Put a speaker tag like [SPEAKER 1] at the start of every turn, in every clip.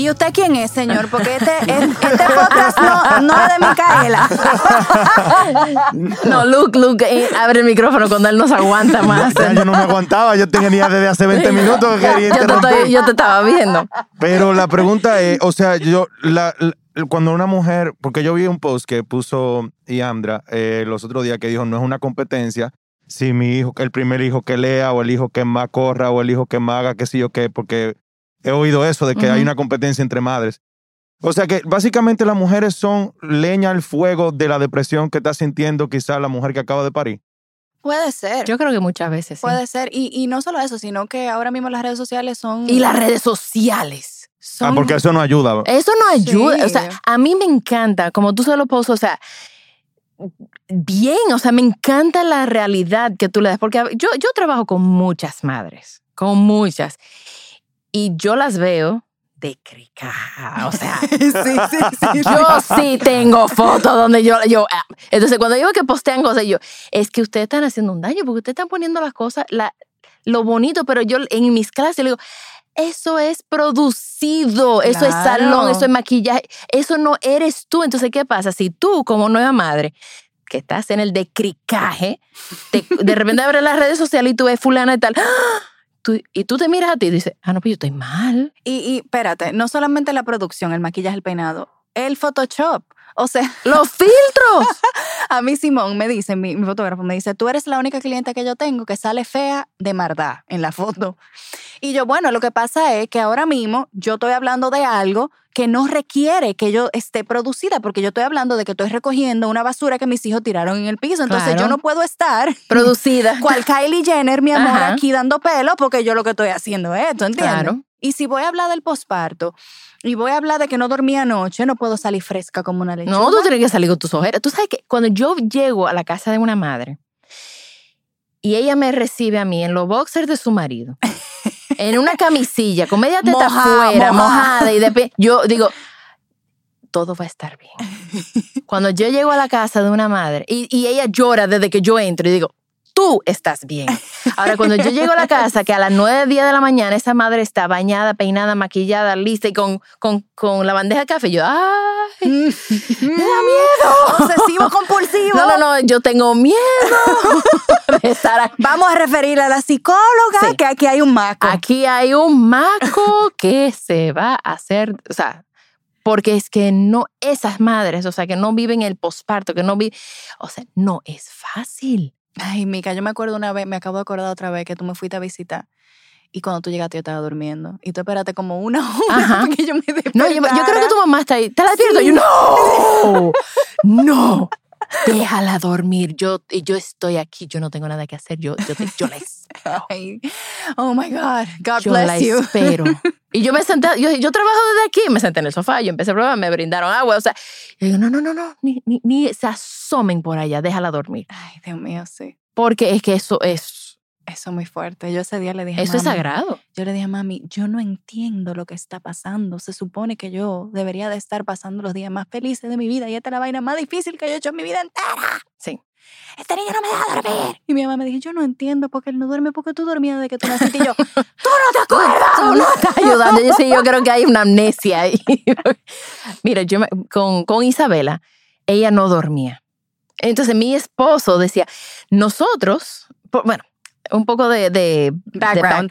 [SPEAKER 1] ¿Y usted quién es, señor? Porque este, este podcast no, no es de Micaela.
[SPEAKER 2] No, Luke, Luke, eh, abre el micrófono cuando él nos aguanta más.
[SPEAKER 3] Ya yo no me aguantaba, yo tenía desde hace 20 minutos que quería
[SPEAKER 2] Yo te,
[SPEAKER 3] interrumpir.
[SPEAKER 2] estoy- yo te estaba viendo.
[SPEAKER 3] Pero la pregunta es, o sea, yo, la, la- cuando una mujer, porque yo vi un post que puso Iandra eh, los otros días que dijo, no es una competencia si mi hijo, el primer hijo que lea o el hijo que más corra o el hijo que más haga, qué sé yo qué, porque he oído eso de que hay una competencia entre madres. O sea que básicamente las mujeres son leña al fuego de la depresión que está sintiendo quizá la mujer que acaba de parir.
[SPEAKER 1] Puede ser.
[SPEAKER 2] Yo creo que muchas veces sí.
[SPEAKER 1] Puede ser. Y, y no solo eso, sino que ahora mismo las redes sociales son.
[SPEAKER 2] Y las redes sociales.
[SPEAKER 1] son
[SPEAKER 3] Ah, porque eso no ayuda.
[SPEAKER 2] Eso no ayuda.
[SPEAKER 1] Sí.
[SPEAKER 2] O sea, a mí me encanta, como tú se lo pones, o sea, bien, o sea, me encanta la realidad que tú le das, porque yo, yo trabajo con muchas madres, con muchas, y yo las veo de crica, o sea,
[SPEAKER 1] sí, sí, sí.
[SPEAKER 2] yo sí tengo fotos donde yo, yo, ah, entonces cuando veo que postean cosas, yo, es que ustedes están haciendo un daño, porque ustedes están poniendo las cosas, la, lo bonito, pero yo en mis clases le digo, eso es producido, eso es salón, eso es maquillaje, eso no eres tú. Entonces, ¿qué pasa? Si tú, como nueva madre, que estás en el decricaje, te- de repente abres las redes sociales y tú ves fulana y tal, ¡ah! Tú- y tú te miras a ti y dices, ah, no, pues yo estoy mal.
[SPEAKER 1] Y, y espérate, no solamente la producción, el maquillaje, el peinado, el Photoshop. O sea,
[SPEAKER 2] Los filtros.
[SPEAKER 1] a mí Simón me dice, mi, mi fotógrafo me dice, tú eres la única clienta que yo tengo que sale fea de maldad en la foto. Y yo, bueno, lo que pasa es que ahora mismo yo estoy hablando de algo que no requiere que yo esté producida, porque yo estoy hablando de que estoy recogiendo una basura que mis hijos tiraron en el piso. Entonces
[SPEAKER 2] Claro.
[SPEAKER 1] yo no puedo estar
[SPEAKER 2] Producida.
[SPEAKER 1] cual Kylie Jenner, mi amor,
[SPEAKER 2] Ajá.
[SPEAKER 1] aquí dando pelo, porque yo lo que estoy haciendo es esto, ¿entiendes?
[SPEAKER 2] Claro.
[SPEAKER 1] Y si voy a hablar del posparto y voy a hablar de que no dormí anoche, no puedo salir fresca como una lechuga.
[SPEAKER 2] No, tú tienes que salir con tus ojeras. Tú sabes que cuando yo llego a la casa de una madre y ella me recibe a mí en los boxers de su marido, en una camisilla, con media teta
[SPEAKER 1] Mojada,
[SPEAKER 2] afuera,
[SPEAKER 1] mojada.
[SPEAKER 2] mojada y de pie, yo digo, todo va a estar bien. Cuando yo llego a la casa de una madre y, y ella llora desde que yo entro y digo, tú estás bien. Ahora, cuando yo llego a la casa, que a las 9, 10 de la mañana esa madre está bañada, peinada, maquillada, lista y con, con, con la bandeja de café, yo, ¡ay! ¡Me da miedo!
[SPEAKER 1] Obsesivo compulsivo.
[SPEAKER 2] No, no, no, yo tengo miedo de estar aquí.
[SPEAKER 1] Vamos a referirle a la psicóloga
[SPEAKER 2] Sí.
[SPEAKER 1] que aquí hay un maco.
[SPEAKER 2] Aquí hay un maco que se va a hacer, o sea, porque es que no, esas madres, o sea, que no viven el posparto, que no viven, o sea, no es fácil.
[SPEAKER 1] Ay, Mica, yo me acuerdo una vez, me acabo de acordar otra vez que tú me fuiste a visitar. Y cuando tú llegaste yo estaba durmiendo. Y tú esperaste como una hora
[SPEAKER 2] Ajá.
[SPEAKER 1] para que yo me
[SPEAKER 2] No, yo, yo creo
[SPEAKER 1] despertara.
[SPEAKER 2] que tu mamá está ahí. ¿Te la despierto?
[SPEAKER 1] Sí.
[SPEAKER 2] Yo, no, no, déjala dormir. Yo, yo estoy aquí, yo no tengo nada que hacer. Yo, yo, te- yo la espero.
[SPEAKER 1] Ay, oh my God. God
[SPEAKER 2] Yo la
[SPEAKER 1] bless you.
[SPEAKER 2] espero. Y yo me senté, yo, yo trabajo desde aquí, me senté en el sofá, yo empecé a probar, me brindaron agua, o sea, yo digo, no, no, no, no, ni, ni, ni se asomen por allá, déjala dormir.
[SPEAKER 1] Ay, Dios mío, sí.
[SPEAKER 2] Porque es que eso es,
[SPEAKER 1] Eso es muy fuerte. Yo ese día le dije
[SPEAKER 2] eso es sagrado.
[SPEAKER 1] Yo le dije a mami, yo no entiendo lo que está pasando. Se supone que yo debería de estar pasando los días más felices de mi vida y esta es la vaina más difícil que yo he hecho en mi vida entera.
[SPEAKER 2] Sí.
[SPEAKER 1] Este niño no me deja dormir. Y mi mamá me dijo, yo no entiendo por qué él no duerme porque tú dormías desde que tú naciste. Y yo, tú no te acuerdas.
[SPEAKER 2] Tú no estás ayudando. Yo, sí, yo creo que hay una amnesia ahí. Mira, yo me- con, con Isabela, ella no dormía. Entonces mi esposo decía, nosotros, bueno, un poco de, de- de
[SPEAKER 1] Background.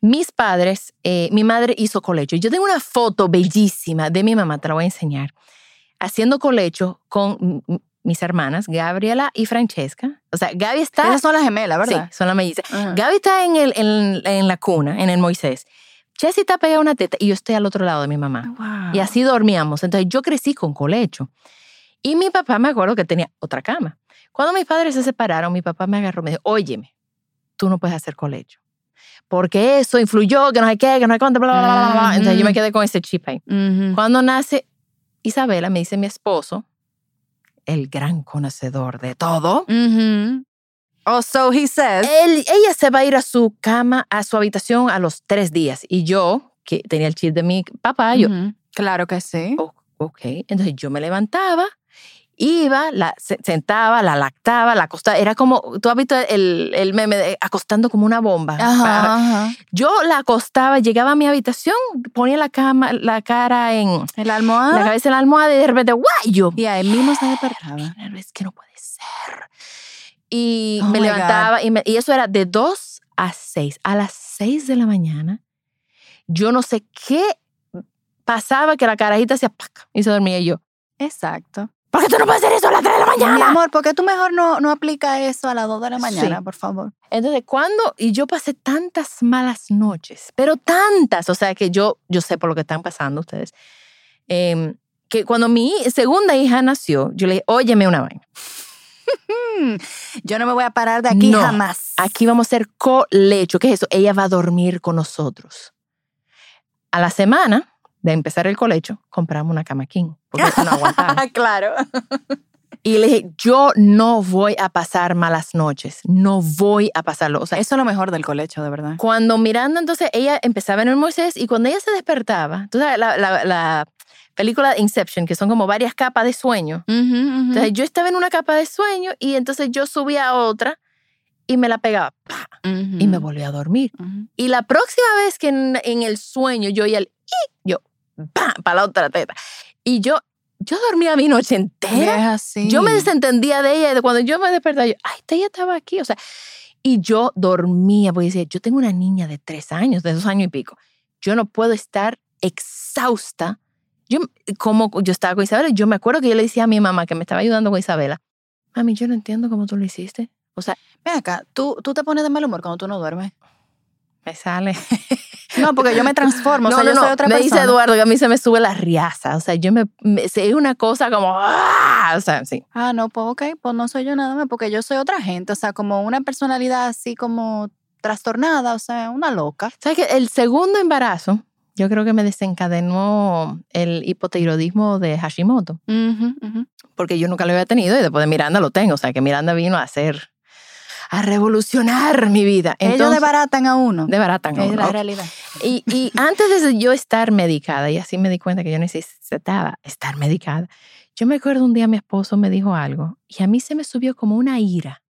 [SPEAKER 2] Mis padres, eh, mi madre hizo colecho. Yo tengo una foto bellísima de mi mamá, te la voy a enseñar, haciendo colecho con mis hermanas, Gabriela y Francesca. O sea, Gaby está...
[SPEAKER 1] Esas son las gemelas, ¿verdad?
[SPEAKER 2] Sí, son las mellizas.
[SPEAKER 1] Ajá.
[SPEAKER 2] Gaby está en, el, en, en la cuna, en el Moisés. Chessy está pegada a una teta y yo estoy al otro lado de mi mamá.
[SPEAKER 1] Wow.
[SPEAKER 2] Y así dormíamos. Entonces yo crecí con colecho. Y mi papá me acuerdo que tenía otra cama. Cuando mis padres se separaron, mi papá me agarró y me dijo, óyeme, tú no puedes hacer colecho. Porque eso influyó, que no sé qué, que no sé cuánto, bla, bla, bla, bla. Entonces yo me quedé con ese chip ahí. Cuando nace Isabela, me dice mi esposo, el gran conocedor de todo,
[SPEAKER 1] Ujú. Oh, so he says.
[SPEAKER 2] él- ella se va a ir a su cama, a su habitación a los tres días. Y yo, que tenía el chip de mi papá, yo.
[SPEAKER 1] Claro que sí.
[SPEAKER 2] "Oh, ok. Entonces yo me levantaba, iba, la se- sentaba, la lactaba, la acostaba. Era como, tú has visto el, el meme de acostando como una bomba.
[SPEAKER 1] Ajá, ajá.
[SPEAKER 2] Yo la acostaba, llegaba a mi habitación, ponía la cama, la cara en
[SPEAKER 1] El
[SPEAKER 2] la
[SPEAKER 1] almohada.
[SPEAKER 2] cabeza en la almohada y de repente, ¡guay! Yo,
[SPEAKER 1] Y ahí mismo se despertaba.
[SPEAKER 2] Es que no puede ser. Y
[SPEAKER 1] Oh
[SPEAKER 2] me levantaba y, me- y eso era de 2 a 6. A las 6 de la mañana, yo no sé qué pasaba que la carajita hacía pac y se dormía y yo.
[SPEAKER 1] Exacto.
[SPEAKER 2] ¿Por qué tú no puedes hacer eso a las 3 de la
[SPEAKER 1] Mi
[SPEAKER 2] mañana?
[SPEAKER 1] amor, ¿por qué tú mejor no, no aplicas eso a las 2 de la mañana,
[SPEAKER 2] Sí.
[SPEAKER 1] por favor?
[SPEAKER 2] Entonces, cuando, y yo pasé tantas malas noches, pero tantas, o sea que yo, yo sé por lo que están pasando ustedes, em, que cuando mi segunda hija nació, yo le dije, óyeme una vaina.
[SPEAKER 1] Yo no me voy a parar de aquí
[SPEAKER 2] No.
[SPEAKER 1] jamás.
[SPEAKER 2] Aquí vamos a hacer colecho. ¿Qué es eso? Ella va a dormir con nosotros. A la semana de empezar el colecho, compramos una cama king. Porque eso no aguantaba.
[SPEAKER 1] claro.
[SPEAKER 2] Y le dije, yo no voy a pasar malas noches. No voy a pasarlo. O sea,
[SPEAKER 1] Eso es lo mejor del colecho, de verdad.
[SPEAKER 2] cuando Miranda, entonces, ella empezaba en el Moisés y cuando ella se despertaba, tú sabes, la, la- la película Inception, que son como varias capas de sueño. Entonces, yo estaba en una capa de sueño y entonces yo subía a otra y me la pegaba ¡pa! y me volvía a dormir. Y la próxima vez que en, en el sueño yo oía el yo, para la otra teta. Y yo, yo dormía mi noche entera.
[SPEAKER 1] Es así.
[SPEAKER 2] Yo me desentendía de ella. y Cuando yo me despertaba, yo, ay, ella estaba aquí. O sea, y yo dormía, porque decía, yo tengo una niña de tres años, de dos años y pico. Yo no puedo estar exhausta. Yo, como yo estaba con Isabela, yo me acuerdo que yo le decía a mi mamá que me estaba ayudando con Isabela, mami, yo no entiendo cómo tú lo hiciste. O sea,
[SPEAKER 1] Ven acá, ¿tú, tú te pones de mal humor cuando tú no duermes.
[SPEAKER 2] Me sale.
[SPEAKER 1] No, porque yo me transformo.
[SPEAKER 2] no,
[SPEAKER 1] o sea,
[SPEAKER 2] no,
[SPEAKER 1] yo soy otra
[SPEAKER 2] me
[SPEAKER 1] persona.
[SPEAKER 2] dice Eduardo que a mí se me sube la riaza. O sea, yo me, me- es una cosa como, ¡ah! o sea, sí.
[SPEAKER 1] Ah, no, pues ok, pues no soy yo nada más, porque yo soy otra gente. O sea, como una personalidad así como trastornada, o sea, una loca.
[SPEAKER 2] ¿Sabes que El segundo embarazo, yo creo que me desencadenó el hipotiroidismo de Hashimoto,
[SPEAKER 1] Ujú, ujú.
[SPEAKER 2] porque yo nunca lo había tenido y después de Miranda lo tengo. O sea, que Miranda vino a hacer, a revolucionar mi vida.
[SPEAKER 1] Ellos
[SPEAKER 2] Entonces,
[SPEAKER 1] desbaratan a uno.
[SPEAKER 2] de barata.
[SPEAKER 1] es la realidad.
[SPEAKER 2] Y, y antes de yo estar medicada, y así me di cuenta que yo necesitaba estar medicada, yo me acuerdo un día mi esposo me dijo algo y a mí se me subió como una ira.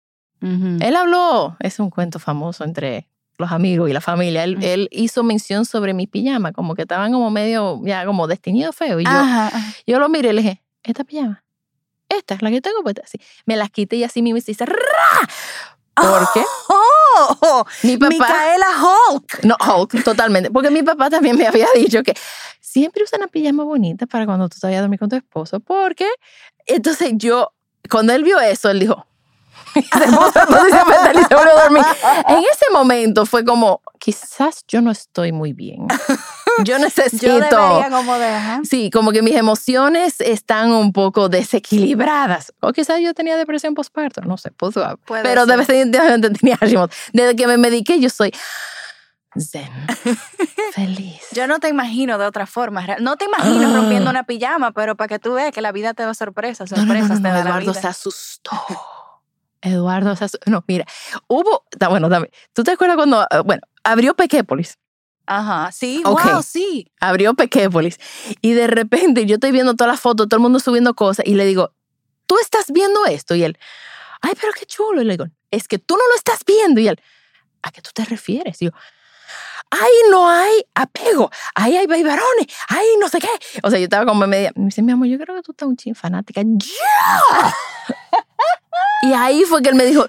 [SPEAKER 1] Ujú.
[SPEAKER 2] Él habló, es un cuento famoso entre los amigos y la familia. Él,
[SPEAKER 1] Mm.
[SPEAKER 2] él hizo mención sobre mi pijama, como que estaban como medio, ya como destinido feo. Y yo,
[SPEAKER 1] Ajá, ajá.
[SPEAKER 2] yo lo miré y le dije, ¿esta pijama? Esta es la que tengo puesta. Así. Me las quité y así mismo se dice, ¡ra! ¿Por qué?
[SPEAKER 1] ¡Oh!
[SPEAKER 2] Mi papá.
[SPEAKER 1] Micaela Hulk.
[SPEAKER 2] No, Hulk, totalmente. Porque mi papá también me había dicho que siempre usa una pijama bonita para cuando tú te vayas a dormir con tu esposo. Porque entonces yo, cuando él vio eso, él dijo. En ese momento fue como, quizás yo no estoy muy bien. Yo necesito.
[SPEAKER 1] Yo debería como de, ajá.
[SPEAKER 2] Sí, como que mis emociones están un poco desequilibradas. O quizás yo tenía depresión postparto, no sé, puedo saber.
[SPEAKER 1] Puede
[SPEAKER 2] Pero definitivamente tenía Hashimoto. Desde que me mediqué, yo soy zen, feliz.
[SPEAKER 1] Yo no te imagino de otra forma. No te imagino
[SPEAKER 2] Ah.
[SPEAKER 1] rompiendo una pijama, pero para que tú veas que la vida te da sorpresas,
[SPEAKER 2] No, no, no,
[SPEAKER 1] sorpresas
[SPEAKER 2] no,
[SPEAKER 1] te da la
[SPEAKER 2] Eduardo
[SPEAKER 1] vida.
[SPEAKER 2] se asustó. Eduardo se asustó. No, mira, hubo, bueno, dame. ¿Tú te acuerdas cuando, eh, bueno, abrió Pequépolis?
[SPEAKER 1] Ajá, sí,
[SPEAKER 2] Ok.
[SPEAKER 1] wow, sí.
[SPEAKER 2] abrió Pequépolis y de repente yo estoy viendo todas las fotos, todo el mundo subiendo cosas y le digo, ¿tú estás viendo esto? Y él, ay, pero qué chulo. Y le digo, es que tú no lo estás viendo. Y él, ¿a qué tú te refieres? Y yo, ay, no hay apego, ahí hay varones, ay, no sé qué. O sea, yo estaba como media, me dice, mi amor, yo creo que tú estás un chin fanática. ¡Ya! y ahí fue que él me dijo,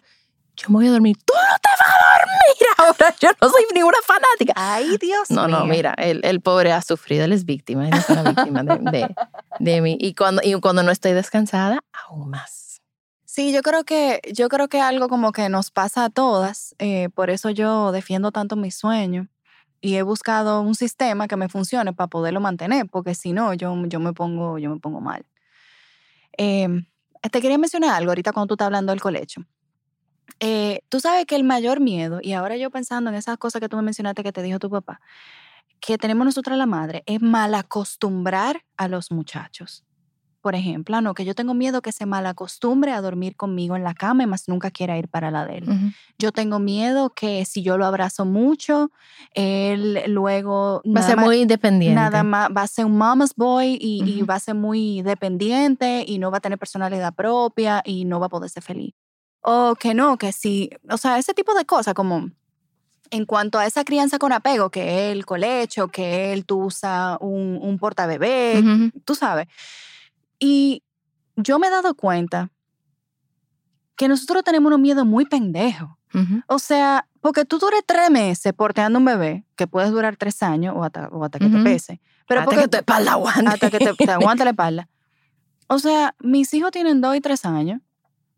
[SPEAKER 2] yo me voy a dormir. Tú no te vas a dormir ahora. Yo no soy ninguna fanática.
[SPEAKER 1] Ay, Dios
[SPEAKER 2] No, no, mira, el, el pobre ha sufrido, él es víctima, él es una víctima de, de, de mí. Y cuando, y cuando no estoy descansada, aún más.
[SPEAKER 1] Sí, yo creo que, yo creo que algo como que nos pasa a todas. eh, por eso yo defiendo tanto mis sueños. Y he buscado un sistema que me funcione para poderlo mantener, porque si no, yo, yo, me, pongo, yo me pongo mal. Eh, te quería mencionar algo ahorita cuando tú estás hablando del colecho. Eh, tú sabes que el mayor miedo, y ahora yo pensando en esas cosas que tú me mencionaste que te dijo tu papá, que tenemos nosotras la madre, es malacostumbrar a los muchachos. Por ejemplo, no, que yo tengo miedo que se malacostumbre a dormir conmigo en la cama y más nunca quiera ir para la de él.
[SPEAKER 2] Ujú.
[SPEAKER 1] Yo tengo miedo que si yo lo abrazo mucho, él luego
[SPEAKER 2] Va a ser
[SPEAKER 1] más-
[SPEAKER 2] muy independiente.
[SPEAKER 1] Nada más va a ser un mama's boy y, y
[SPEAKER 2] Ujú.
[SPEAKER 1] va a ser muy dependiente y no va a tener personalidad propia y no va a poder ser feliz. O que no, que sí, o sea, ese tipo de cosas como en cuanto a esa crianza con apego, que el colecho, que él tú usa un, un portabebé,
[SPEAKER 2] Ujú.
[SPEAKER 1] tú sabes. Y yo me he dado cuenta que nosotros tenemos un miedo muy pendejo.
[SPEAKER 2] Ujú.
[SPEAKER 1] O sea, porque tú dures tres meses porteando un bebé, que puedes durar tres años o hasta, o hasta que te
[SPEAKER 2] Ujú.
[SPEAKER 1] pese. Pero
[SPEAKER 2] Hasta
[SPEAKER 1] porque,
[SPEAKER 2] que tu espalda aguante.
[SPEAKER 1] hasta que te, te aguante la espalda. O sea, mis hijos tienen dos y tres años.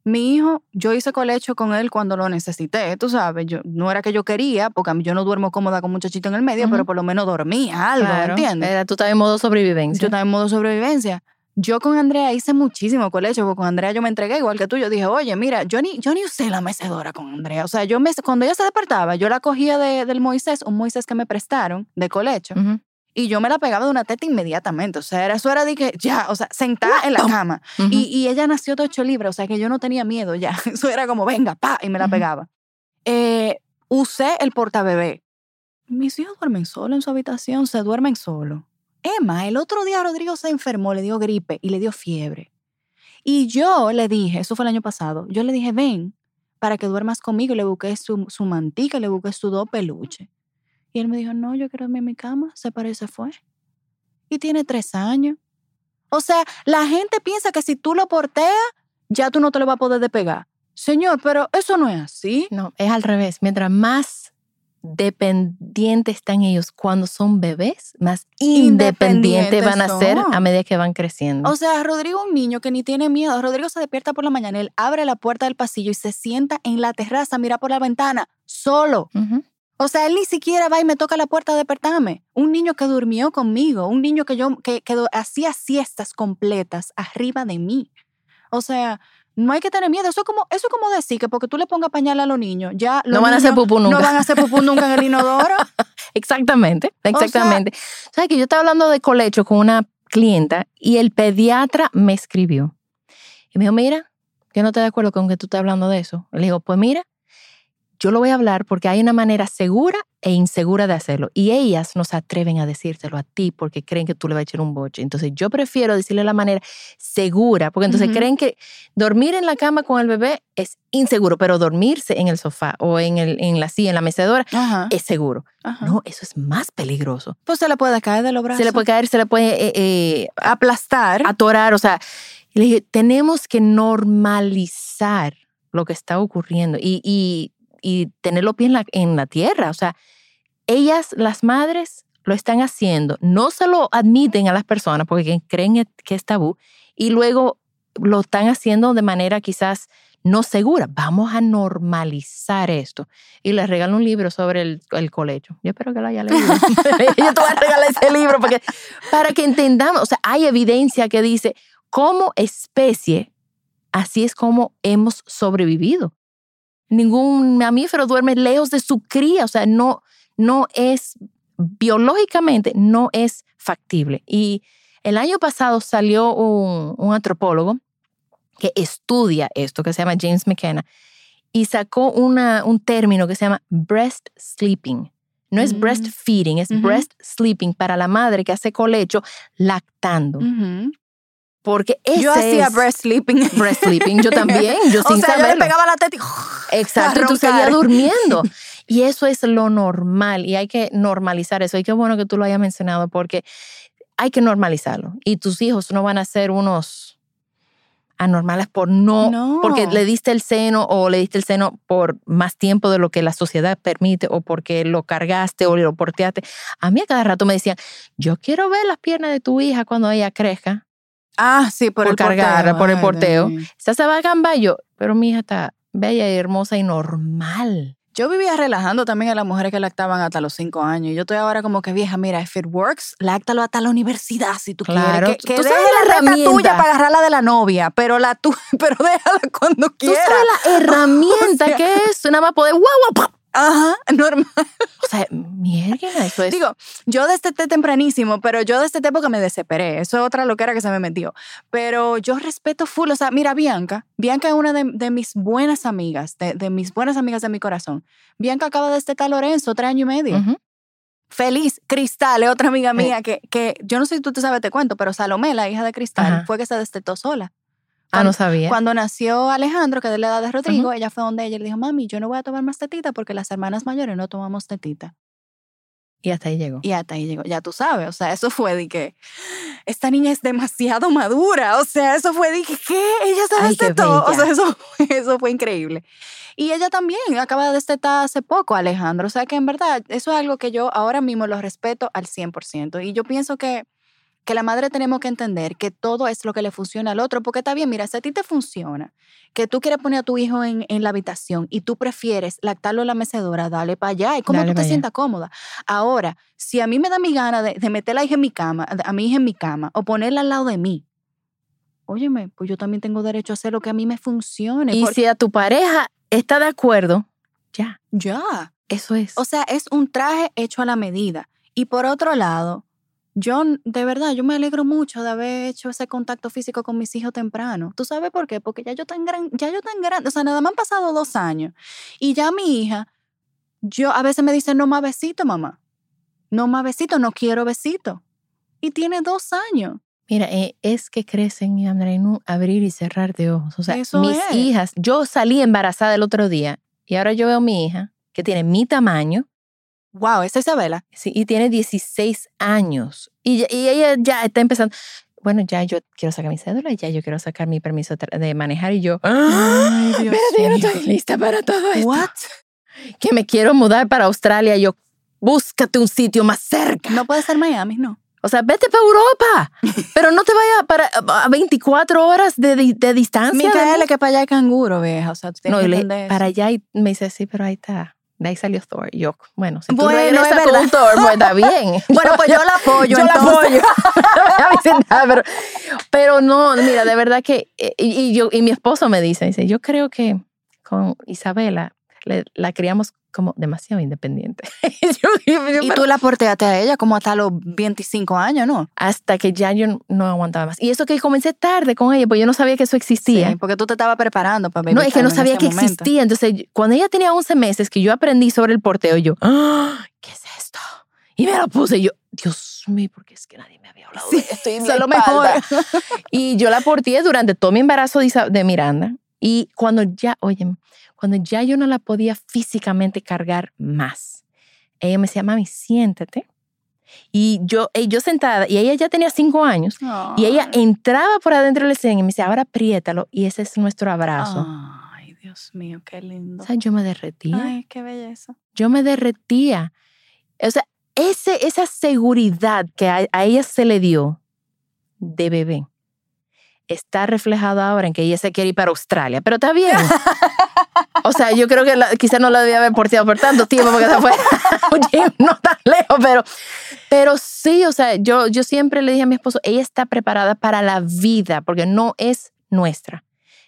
[SPEAKER 1] Mi hijo, yo hice colecho con él cuando lo necesité, tú sabes. Yo, no era que yo quería, porque a mí- yo no duermo cómoda con muchachito en el medio, pero por lo menos dormía algo,
[SPEAKER 2] Claro.
[SPEAKER 1] ¿entiendes?
[SPEAKER 2] Era, tú estabas en modo sobrevivencia.
[SPEAKER 1] Yo estaba en modo sobrevivencia. Yo con Andrea hice muchísimo colecho, porque con Andrea yo me entregué igual que tú. Yo dije, oye, mira, yo ni, yo ni usé la mecedora con Andrea. O sea, yo me, cuando ella se despertaba, yo la cogía de- del Moisés, un Moisés que me prestaron de colecho,
[SPEAKER 2] Ujú.
[SPEAKER 1] Y yo me la pegaba de una teta inmediatamente. O sea, era, eso era de que ya, o sea, sentada en la cama. Y, y ella nació de ocho libras, o sea que yo no tenía miedo ya. Eso era como, venga, pa, y me la pegaba. Eh, usé el portabebé. Mis hijos duermen solos en su habitación, se duermen solos. Emma, el otro día Rodrigo se enfermó, le dio gripe y le dio fiebre. Y yo le dije, eso fue el año pasado, yo le dije, ven para que duermas conmigo. Y le busqué su, su mantica, le busqué su dos peluches. Y él me dijo, no, yo quiero dormir en mi cama. Se parece fue. Y tiene tres años. O sea, la gente piensa que si tú lo porteas, ya tú no te lo vas a poder despegar. Señor, pero eso no es así.
[SPEAKER 2] No, es al revés. Mientras más dependientes están ellos cuando son bebés, más independientes van a ser a medida que van creciendo.
[SPEAKER 1] O sea, Rodrigo es un niño que ni tiene miedo. Rodrigo se despierta por la mañana, él abre la puerta del pasillo y se sienta en la terraza, mira por la ventana, solo.
[SPEAKER 2] Ujú.
[SPEAKER 1] O sea, él ni siquiera va y me toca la puerta de despertarme. Un niño que durmió conmigo, un niño que yo que, que hacía siestas completas arriba de mí. O sea, no hay que tener miedo. Eso es como, eso es como decir que porque tú le pongas pañal a los niños, ya los
[SPEAKER 2] No van a hacer pupú nunca.
[SPEAKER 1] No van a hacer pupú nunca en el inodoro.
[SPEAKER 2] Exactamente, exactamente. ¿Sabes que yo estaba hablando de colecho con una clienta y el pediatra me escribió. Y me dijo, mira, yo no estoy de acuerdo con que tú estés hablando de eso. Le digo, pues mira, yo lo voy a hablar porque hay una manera segura e insegura de hacerlo. Y ellas no se atreven a decírtelo a ti porque creen que tú le vas a echar un boche. Entonces yo prefiero decirle la manera segura, porque entonces
[SPEAKER 1] Ujú.
[SPEAKER 2] creen que dormir en la cama con el bebé es inseguro, pero dormirse en el sofá o en, el, en la silla, en la mecedora,
[SPEAKER 1] Ajá.
[SPEAKER 2] es seguro.
[SPEAKER 1] ajá.
[SPEAKER 2] No, eso es más peligroso.
[SPEAKER 1] Pues se le puede caer de los brazos.
[SPEAKER 2] Se le puede caer, se le puede eh, eh,
[SPEAKER 1] aplastar.
[SPEAKER 2] atorar, o sea, le dije, tenemos que normalizar lo que está ocurriendo y, y, y tenerlo bien en la, en la tierra. O sea, ellas, las madres, lo están haciendo, no se lo admiten a las personas porque creen que es tabú y luego lo están haciendo de manera quizás no segura. Vamos a normalizar esto. Y les regalo un libro sobre el, el colecho. Yo espero que lo haya leído. Yo te voy a regalar ese libro porque, para que entendamos, o sea, hay evidencia que dice, como especie, así es como hemos sobrevivido. Ningún mamífero duerme lejos de su cría, o sea, no, no es, biológicamente, no es factible. Y el año pasado salió un, un antropólogo que estudia esto, que se llama James McKenna, y sacó una, un término que se llama breast sleeping. No es
[SPEAKER 1] Mm.
[SPEAKER 2] breastfeeding, es
[SPEAKER 1] Ujú.
[SPEAKER 2] breast sleeping para la madre que hace colecho lactando. Porque ese
[SPEAKER 1] Yo hacía
[SPEAKER 2] es
[SPEAKER 1] breast sleeping.
[SPEAKER 2] breast sleeping. Yo también, yo
[SPEAKER 1] o
[SPEAKER 2] sin
[SPEAKER 1] sea, yo
[SPEAKER 2] saberlo.
[SPEAKER 1] le pegaba la teta y
[SPEAKER 2] Exacto,
[SPEAKER 1] a
[SPEAKER 2] y tú seguías durmiendo. Y eso es lo normal y hay que normalizar eso. Y qué bueno que tú lo hayas mencionado porque hay que normalizarlo. Y tus hijos no van a ser unos anormales por no,
[SPEAKER 1] No.
[SPEAKER 2] porque le diste el seno o le diste el seno por más tiempo de lo que la sociedad permite o porque lo cargaste o lo porteaste. A mí a cada rato me decían, yo quiero ver las piernas de tu hija cuando ella crezca.
[SPEAKER 1] Ah, sí, por,
[SPEAKER 2] por,
[SPEAKER 1] el
[SPEAKER 2] cargarla,
[SPEAKER 1] porteo.
[SPEAKER 2] por el
[SPEAKER 1] Ay,
[SPEAKER 2] porteo.
[SPEAKER 1] Mío.
[SPEAKER 2] Esta se va a pero mi hija está bella y hermosa y normal.
[SPEAKER 1] Yo vivía relajando también a las mujeres que lactaban hasta los cinco años. Y yo estoy ahora como que vieja, mira, if it works, láctalo hasta la universidad si tú
[SPEAKER 2] Claro,
[SPEAKER 1] quieres.
[SPEAKER 2] tú-
[SPEAKER 1] Que, que
[SPEAKER 2] tú sabes la
[SPEAKER 1] la
[SPEAKER 2] herramienta.
[SPEAKER 1] tuya para agarrarla de la novia, pero la tu, pero déjala cuando
[SPEAKER 2] Tú
[SPEAKER 1] quieras.
[SPEAKER 2] sabes la herramienta
[SPEAKER 1] O sea-
[SPEAKER 2] que es, nada más poder, guau.
[SPEAKER 1] Ajá, normal.
[SPEAKER 2] O sea, mierda, eso es.
[SPEAKER 1] Digo, yo desde tempranísimo, pero yo esta época me desesperé. Eso es otra loquera que se me metió. Pero yo respeto full. O sea, mira, Bianca. Bianca es una de, de mis buenas amigas, de, de mis buenas amigas de mi corazón. Bianca acaba de destetar a Lorenzo, tres años y medio. Feliz, Cristal es otra amiga
[SPEAKER 2] Sí.
[SPEAKER 1] mía que, que yo no sé si tú te sabes, te cuento, pero Salomé, la hija de Cristal, fue que se destetó sola.
[SPEAKER 2] Ah, no sabía.
[SPEAKER 1] Cuando nació Alejandro, que es de la edad de Rodrigo, ella fue donde ella le dijo, mami, yo no voy a tomar más tetita porque las hermanas mayores no tomamos tetita.
[SPEAKER 2] Y hasta ahí llegó.
[SPEAKER 1] Y hasta ahí llegó, ya tú sabes, o sea, eso fue de que esta niña es demasiado madura, o sea, eso fue de que, ¿qué? Ella se
[SPEAKER 2] Ay, qué
[SPEAKER 1] destetó, o sea, eso, eso fue increíble. Y ella también acaba de destetar hace poco, Alejandro, o sea que en verdad eso es algo que yo ahora mismo lo respeto al 100%. Y yo pienso que, que la madre tenemos que entender que todo es lo que le funciona al otro, porque está bien, mira, si a ti te funciona, que tú quieres poner a tu hijo en, en la habitación y tú prefieres lactarlo en la mecedora, dale para allá y como
[SPEAKER 2] Dale
[SPEAKER 1] tú te
[SPEAKER 2] allá.
[SPEAKER 1] sientas cómoda. Ahora, si a mí me da mi gana de, de meter a, la hija en mi cama, a mi hija en mi cama o ponerla al lado de mí, óyeme, pues yo también tengo derecho a hacer lo que a mí me funcione.
[SPEAKER 2] Y
[SPEAKER 1] porque-
[SPEAKER 2] si a tu pareja está de acuerdo, ya,
[SPEAKER 1] ya.
[SPEAKER 2] eso es.
[SPEAKER 1] O sea, es un traje hecho a la medida. Y por otro lado, yo de verdad, yo me alegro mucho de haber hecho ese contacto físico con mis hijos temprano. ¿Tú sabes por qué? Porque ya yo tan gran, ya yo tan grande, o sea, nada más han pasado dos años. Y ya mi hija, yo a veces me dice, no más besito, mamá. No más besito, no quiero besito. Y tiene dos años.
[SPEAKER 2] Mira, eh, es que crecen y en un abrir y cerrar de ojos. O sea,
[SPEAKER 1] Eso
[SPEAKER 2] mis
[SPEAKER 1] es.
[SPEAKER 2] hijas, yo salí embarazada el otro día y ahora yo veo a mi hija que tiene mi tamaño
[SPEAKER 1] Wow, esa es Isabela.
[SPEAKER 2] sí, y tiene 16 años. Y, y ella ya está empezando. Bueno, ya yo quiero sacar mi cédula, ya yo quiero sacar mi permiso de de manejar y yo.
[SPEAKER 1] Ay, Dios
[SPEAKER 2] Espérate, yo no estoy lista para todo esto.
[SPEAKER 1] What?
[SPEAKER 2] Que me quiero mudar para Australia. Yo, búscate un sitio más cerca.
[SPEAKER 1] No puede ser Miami, no.
[SPEAKER 2] O sea, vete para Europa, pero no te vayas para a 24 horas de, de distancia. de
[SPEAKER 1] Micaela,
[SPEAKER 2] mí.
[SPEAKER 1] que para allá hay canguro, vieja. O sea, tú tienes
[SPEAKER 2] No,
[SPEAKER 1] que
[SPEAKER 2] le-
[SPEAKER 1] entender
[SPEAKER 2] para allá y me dice, sí, pero ahí está. De ahí salió Thor. Yo, bueno, si tú
[SPEAKER 1] Bueno,
[SPEAKER 2] con Thor, pues está bien.
[SPEAKER 1] Bueno, pues yo la apoyo,
[SPEAKER 2] yo la apoyo. Pero, pero no, mira, de verdad que, eh, y, y yo, y mi esposo me dice, dice, yo creo que con Isabela le- la criamos como demasiado independiente. Yo- yo-
[SPEAKER 1] Y tú la porteaste a ella como hasta los 25 años, ¿no?
[SPEAKER 2] hasta que ya yo no aguantaba más. Y eso que comencé tarde con ella, pues yo no sabía que eso existía.
[SPEAKER 1] Sí, porque tú te estabas preparando para
[SPEAKER 2] No, es que no sabía que
[SPEAKER 1] momento.
[SPEAKER 2] existía. Entonces, cuando ella tenía 11 meses, que yo aprendí sobre el porteo, yo, ¡Ah! ¿qué es esto? Y me lo puse. Yo, Dios mío, porque es que nadie me había hablado de esto. Y
[SPEAKER 1] lo mejor.
[SPEAKER 2] Y yo la porté durante todo mi embarazo de Miranda. Y cuando ya, oye, cuando ya yo no la podía físicamente cargar más, ella me decía, mami, siéntate. Y yo, y yo sentada, y ella ya tenía cinco años, y ella entraba por adentro del escenario y me decía, ahora apriétalo, y ese es nuestro abrazo.
[SPEAKER 1] Ay, Dios mío, qué lindo.
[SPEAKER 2] O sea, yo me derretía.
[SPEAKER 1] Ay, qué belleza.
[SPEAKER 2] Yo me derretía. O sea, ese, esa seguridad que a, a ella se le dio de bebé está reflejado ahora en que ella se quiere ir para Australia. Pero está bien. O sea, yo creo que quizás no la debía haber porteado por tanto tiempo porque se fue no tan lejos, pero, pero sí, o sea, yo, yo siempre le dije a mi esposo, ella está preparada para la vida porque no es nuestra.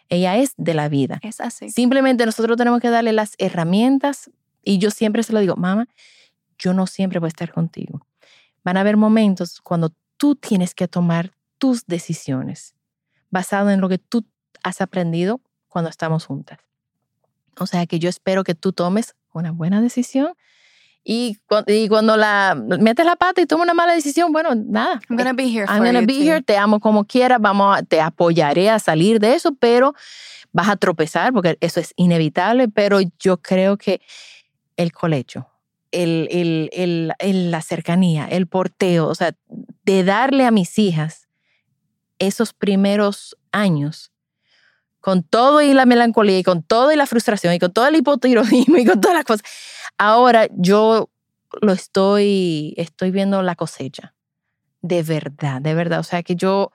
[SPEAKER 2] Ella es de la vida.
[SPEAKER 1] Es así.
[SPEAKER 2] Simplemente nosotros tenemos que darle las herramientas y yo siempre se lo digo, mamá, yo no siempre voy a estar contigo. Van a haber momentos cuando tú tienes que tomar tus decisiones basado en lo que tú has aprendido cuando estamos juntas. O sea que yo espero que tú tomes una buena decisión y, cu- y cuando la metes la pata y tomas una mala decisión, bueno, nada.
[SPEAKER 1] I'm gonna be here
[SPEAKER 2] I'm
[SPEAKER 1] for
[SPEAKER 2] gonna
[SPEAKER 1] you,
[SPEAKER 2] be
[SPEAKER 1] too.
[SPEAKER 2] here, te amo como quieras, vamos a- te apoyaré a salir de eso, pero vas a tropezar porque eso es inevitable, pero yo creo que el colecho, el, el, el- el- la cercanía, el porteo, o sea, de darle a mis hijas esos primeros años, con todo y la melancolía y con todo y la frustración y con todo el hipotiroidismo y con todas las cosas, ahora yo lo estoy, estoy viendo la cosecha. De verdad, de verdad. O sea que yo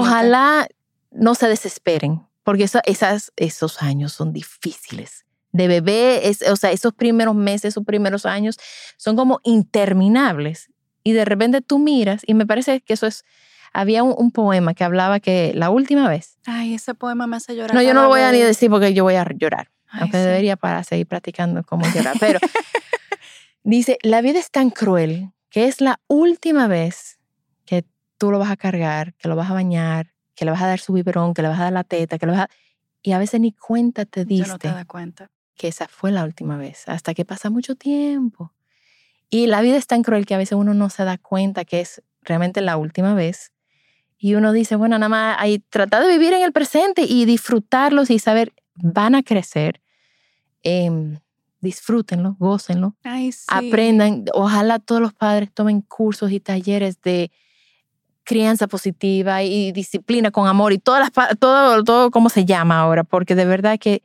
[SPEAKER 2] Ojalá no se desesperen, porque eso- esas, esos años son difíciles. De bebé, es, o sea, esos primeros meses, esos primeros años son como interminables. Y de repente tú miras, y me parece que eso es. Había un, un poema que hablaba que la última vez.
[SPEAKER 1] Ay, ese poema me hace llorar.
[SPEAKER 2] No, yo no lo voy a ni decir porque yo voy a llorar.
[SPEAKER 1] Ay,
[SPEAKER 2] aunque
[SPEAKER 1] sí.
[SPEAKER 2] debería para seguir practicando cómo llorar. Pero dice: La vida es tan cruel que es la última vez que tú lo vas a cargar, que lo vas a bañar, que le vas a dar su biberón, que le vas a dar la teta, que le vas a... Y a veces ni cuenta te
[SPEAKER 1] Yo
[SPEAKER 2] diste
[SPEAKER 1] no te das cuenta.
[SPEAKER 2] que esa fue la última vez, hasta que pasa mucho tiempo. Y la vida es tan cruel que a veces uno no se da cuenta que es realmente la última vez. Y uno dice, bueno, nada más hay tratar de vivir en el presente y disfrutarlos y saber, van a crecer. Em, disfrútenlo, gócenlo,
[SPEAKER 1] Ay, sí.
[SPEAKER 2] aprendan. Ojalá todos los padres tomen cursos y talleres de crianza positiva y disciplina con amor y todas las, todo, todo como se llama ahora, porque de verdad que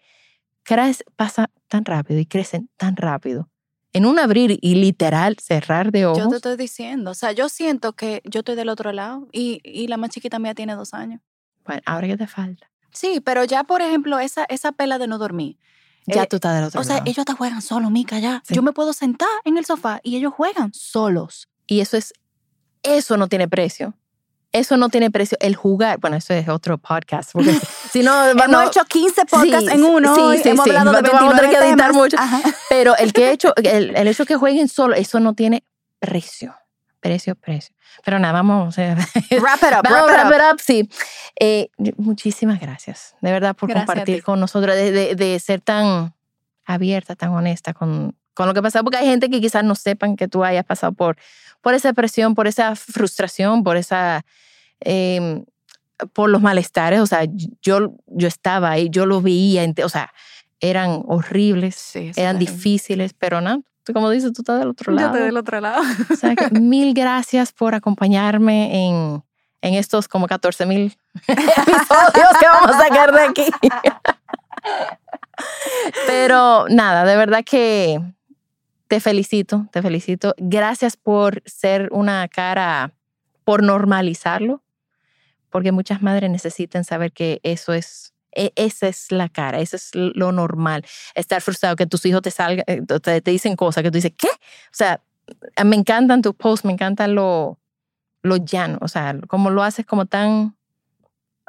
[SPEAKER 2] crece, pasa tan rápido y crecen tan rápido. En un abrir y literal cerrar de ojos.
[SPEAKER 1] Yo te estoy diciendo. O sea, yo siento que yo estoy del otro lado y, y la más chiquita mía tiene dos años.
[SPEAKER 2] Bueno, ahora que te falta.
[SPEAKER 1] Sí, pero ya, por ejemplo, esa, esa pela de no dormir.
[SPEAKER 2] Ya
[SPEAKER 1] Eh,
[SPEAKER 2] tú estás del otro
[SPEAKER 1] O sea,
[SPEAKER 2] lado.
[SPEAKER 1] ellos hasta juegan solos, Mica, ya.
[SPEAKER 2] Sí.
[SPEAKER 1] Yo me puedo sentar en el sofá y ellos juegan solos.
[SPEAKER 2] Y eso es, eso no tiene precio. Eso no tiene precio. El jugar, bueno, eso es otro podcast. Porque si no,
[SPEAKER 1] Hemos
[SPEAKER 2] no-
[SPEAKER 1] hecho 15 podcasts
[SPEAKER 2] Sí,
[SPEAKER 1] en uno.
[SPEAKER 2] sí, sí,
[SPEAKER 1] hemos
[SPEAKER 2] sí.
[SPEAKER 1] hablado de
[SPEAKER 2] Vamos a
[SPEAKER 1] 29
[SPEAKER 2] tener que editar mucho.
[SPEAKER 1] Ajá.
[SPEAKER 2] Pero el que hecho, el, el hecho que jueguen solo, eso no tiene precio. Precio, precio. Pero nada, vamos. eh,
[SPEAKER 1] Wrap it up,
[SPEAKER 2] Vamos,
[SPEAKER 1] wrap it
[SPEAKER 2] wrap
[SPEAKER 1] up.
[SPEAKER 2] up, sí. Eh, muchísimas gracias, de verdad, por
[SPEAKER 1] Gracias
[SPEAKER 2] compartir
[SPEAKER 1] ti.
[SPEAKER 2] con nosotros, de, de- de ser tan abierta, tan honesta con, con lo que pasa, porque hay gente que quizás no sepan que tú hayas pasado por, por esa presión, por esa frustración, por esa... eh, por los malestares, o sea, yo, yo estaba ahí, yo lo veía, o sea, eran horribles,
[SPEAKER 1] Sí,
[SPEAKER 2] eran difíciles, pero no, tú como dices, tú estás del otro
[SPEAKER 1] Yo
[SPEAKER 2] lado.
[SPEAKER 1] estoy del otro lado.
[SPEAKER 2] O sea que mil gracias por acompañarme en, en estos como 14 mil episodios que vamos a sacar de aquí. Pero nada, de verdad que te felicito, te felicito. Gracias por ser una cara, por normalizarlo, porque muchas madres necesitan saber que eso es, e- esa es la cara, eso es lo normal. Estar frustrado, que tus hijos te salgan, eh, te, te dicen cosas que tú dices, ¿qué? O sea, me encantan tus posts, me encantan lo, lo llano, o sea, como lo haces como tan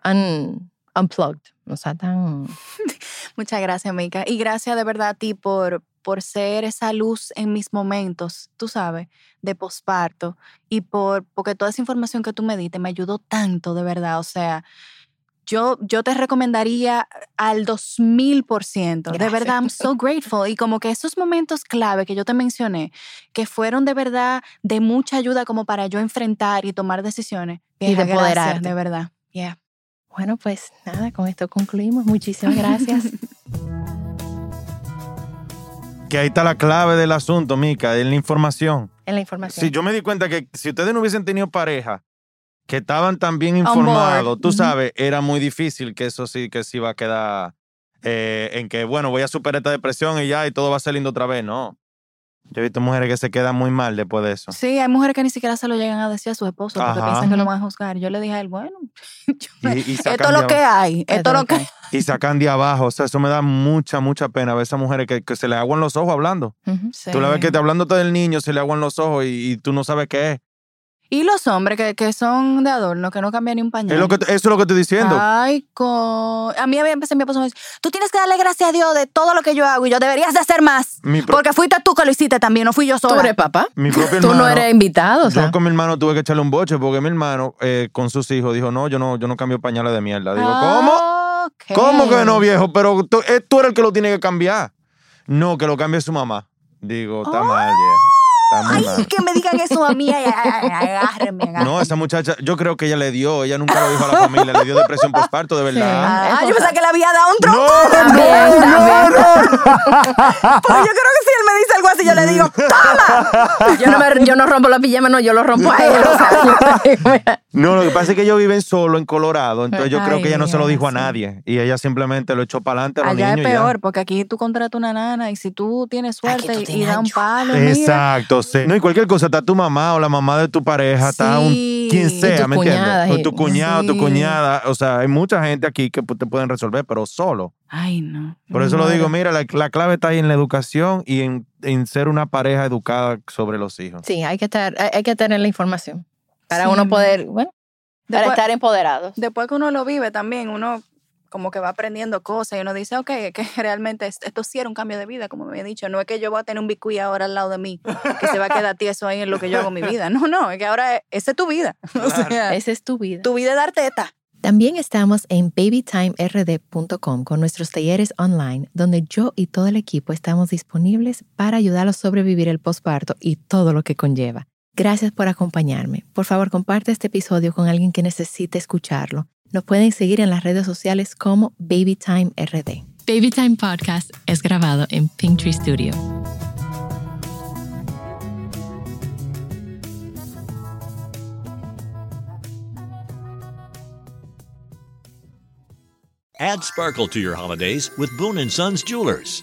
[SPEAKER 2] un- unplugged, o sea, tan...
[SPEAKER 1] Muchas gracias, Mica. Y gracias de verdad a ti por, por ser esa luz en mis momentos, tú sabes, de posparto. Y por porque toda esa información que tú me diste me ayudó tanto, de verdad. O sea, yo, yo te recomendaría al 2000%. De
[SPEAKER 2] Gracias.
[SPEAKER 1] verdad, I'm so grateful. Y como que esos momentos clave que yo te mencioné, que fueron de verdad de mucha ayuda como para yo enfrentar y tomar decisiones.
[SPEAKER 2] Y de empoderarte.
[SPEAKER 1] De verdad. Yeah.
[SPEAKER 2] Bueno, pues nada, con esto concluimos. Muchísimas gracias.
[SPEAKER 3] Que ahí está la clave del asunto, Mica, en la información.
[SPEAKER 2] en la información.
[SPEAKER 3] Sí, yo me di cuenta que si ustedes no hubiesen tenido pareja, que estaban tan bien informados, tú sabes, era muy difícil que eso sí, que sí iba a quedar eh, en que, bueno, voy a superar esta depresión y ya, y todo va a ser lindo otra vez. No. Yo he visto mujeres que se quedan muy mal después de eso.
[SPEAKER 1] Sí, hay mujeres que ni siquiera se lo llegan a decir a su esposo porque
[SPEAKER 3] Ajá.
[SPEAKER 1] piensan que lo van a juzgar. Yo le dije a él, bueno, yo-
[SPEAKER 3] Y, y
[SPEAKER 1] esto es lo que
[SPEAKER 3] abajo-
[SPEAKER 1] hay, esto es lo que hay.
[SPEAKER 3] y sacan de abajo. O sea, eso me da mucha, mucha pena ver esas mujeres que, que se le aguan los ojos hablando.
[SPEAKER 2] Ujú.
[SPEAKER 3] Tú la ves que te hablándote del niño, se le aguan los ojos y, y tú no sabes qué es.
[SPEAKER 1] Y los hombres que, que son de adorno, que no cambian ni un pañal.
[SPEAKER 3] Es lo que, eso es lo que estoy diciendo.
[SPEAKER 1] Ay, co- a mí a veces mi esposo me dice, tú tienes que darle gracias a Dios de todo lo que yo hago y yo deberías de hacer más.
[SPEAKER 3] Mi, pro-
[SPEAKER 1] Porque fuiste tú que lo hiciste también, no fui yo
[SPEAKER 2] Tú
[SPEAKER 1] sola.
[SPEAKER 2] eres papá.
[SPEAKER 3] mi propio
[SPEAKER 2] Tú
[SPEAKER 3] hermano.
[SPEAKER 2] no eres invitado, o sea.
[SPEAKER 3] Yo con mi hermano tuve que echarle un boche porque mi hermano eh, con sus hijos dijo, no, yo no, yo no cambio pañales de mierda. Digo, ¿cómo? ¿Cómo que no, viejo? Pero tú, eh, tú eres el que lo tiene que cambiar. No, que lo cambie su mamá. Digo, está mal, viejo.
[SPEAKER 1] Ay, que me digan eso a mí. ay, ay, ay, agárrenme, agárrenme.
[SPEAKER 3] No, esa muchacha, yo creo que ella le dio, ella nunca lo dijo a la familia, le dio depresión postparto, de verdad.
[SPEAKER 1] Ah, yo pensaba que le había dado un
[SPEAKER 3] No,
[SPEAKER 1] tronco.
[SPEAKER 2] También, también.
[SPEAKER 1] Porque yo creo que él me dice algo así, yo le digo, ¡toma!
[SPEAKER 2] Yo no, me- yo no rompo la pijama, no, yo lo rompo a o sea,
[SPEAKER 3] No, lo que pasa es que ellos viven solo en Colorado, entonces yo creo que ella no se lo dijo a nadie y ella simplemente lo echó para adelante a los
[SPEAKER 1] Allá es
[SPEAKER 3] ya.
[SPEAKER 1] peor, porque aquí tú contratas una nana y si tú tienes suerte
[SPEAKER 2] tú
[SPEAKER 1] y- da un palo, mira.
[SPEAKER 3] Exacto, sí. No, y cualquier cosa, está tu mamá o la mamá de tu pareja, está un Quien sea,
[SPEAKER 2] tus
[SPEAKER 3] ¿me entiendes?
[SPEAKER 2] cuñadas y-
[SPEAKER 3] tu cuñado, tu cuñada. O sea, hay mucha gente aquí que pu- te pueden resolver, pero solo.
[SPEAKER 1] Ay, no.
[SPEAKER 3] Por eso lo digo, mira, la, la clave está ahí en la educación y en, en ser una pareja educada sobre los hijos.
[SPEAKER 2] Sí, hay que estar, hay, hay que tener la información para
[SPEAKER 1] Sí,
[SPEAKER 2] uno
[SPEAKER 1] no.
[SPEAKER 2] poder, bueno, para estar empoderados.
[SPEAKER 1] Después que uno lo vive también, uno como que va aprendiendo cosas y uno dice, ok, que realmente es- esto sí era un cambio de vida, como me he dicho. No es que yo voy a tener un bicuí ahora al lado de mí, que se va a quedar tieso ahí en lo que yo hago en mi vida. No, no, es que ahora esa es tu vida. O sea,
[SPEAKER 2] Esa es tu vida.
[SPEAKER 1] tu vida es dar teta.
[SPEAKER 2] También estamos en babytimerd.com con nuestros talleres online, donde yo y todo el equipo estamos disponibles para ayudarlos a sobrevivir el posparto y todo lo que conlleva. Gracias por acompañarme. Por favor, comparte este episodio con alguien que necesite escucharlo. Nos pueden seguir en las redes sociales como BabyTimeRD. Babytime Podcast es grabado en Pinktree Studio.
[SPEAKER 4] Add sparkle to your holidays with Boone & Sons Jewelers.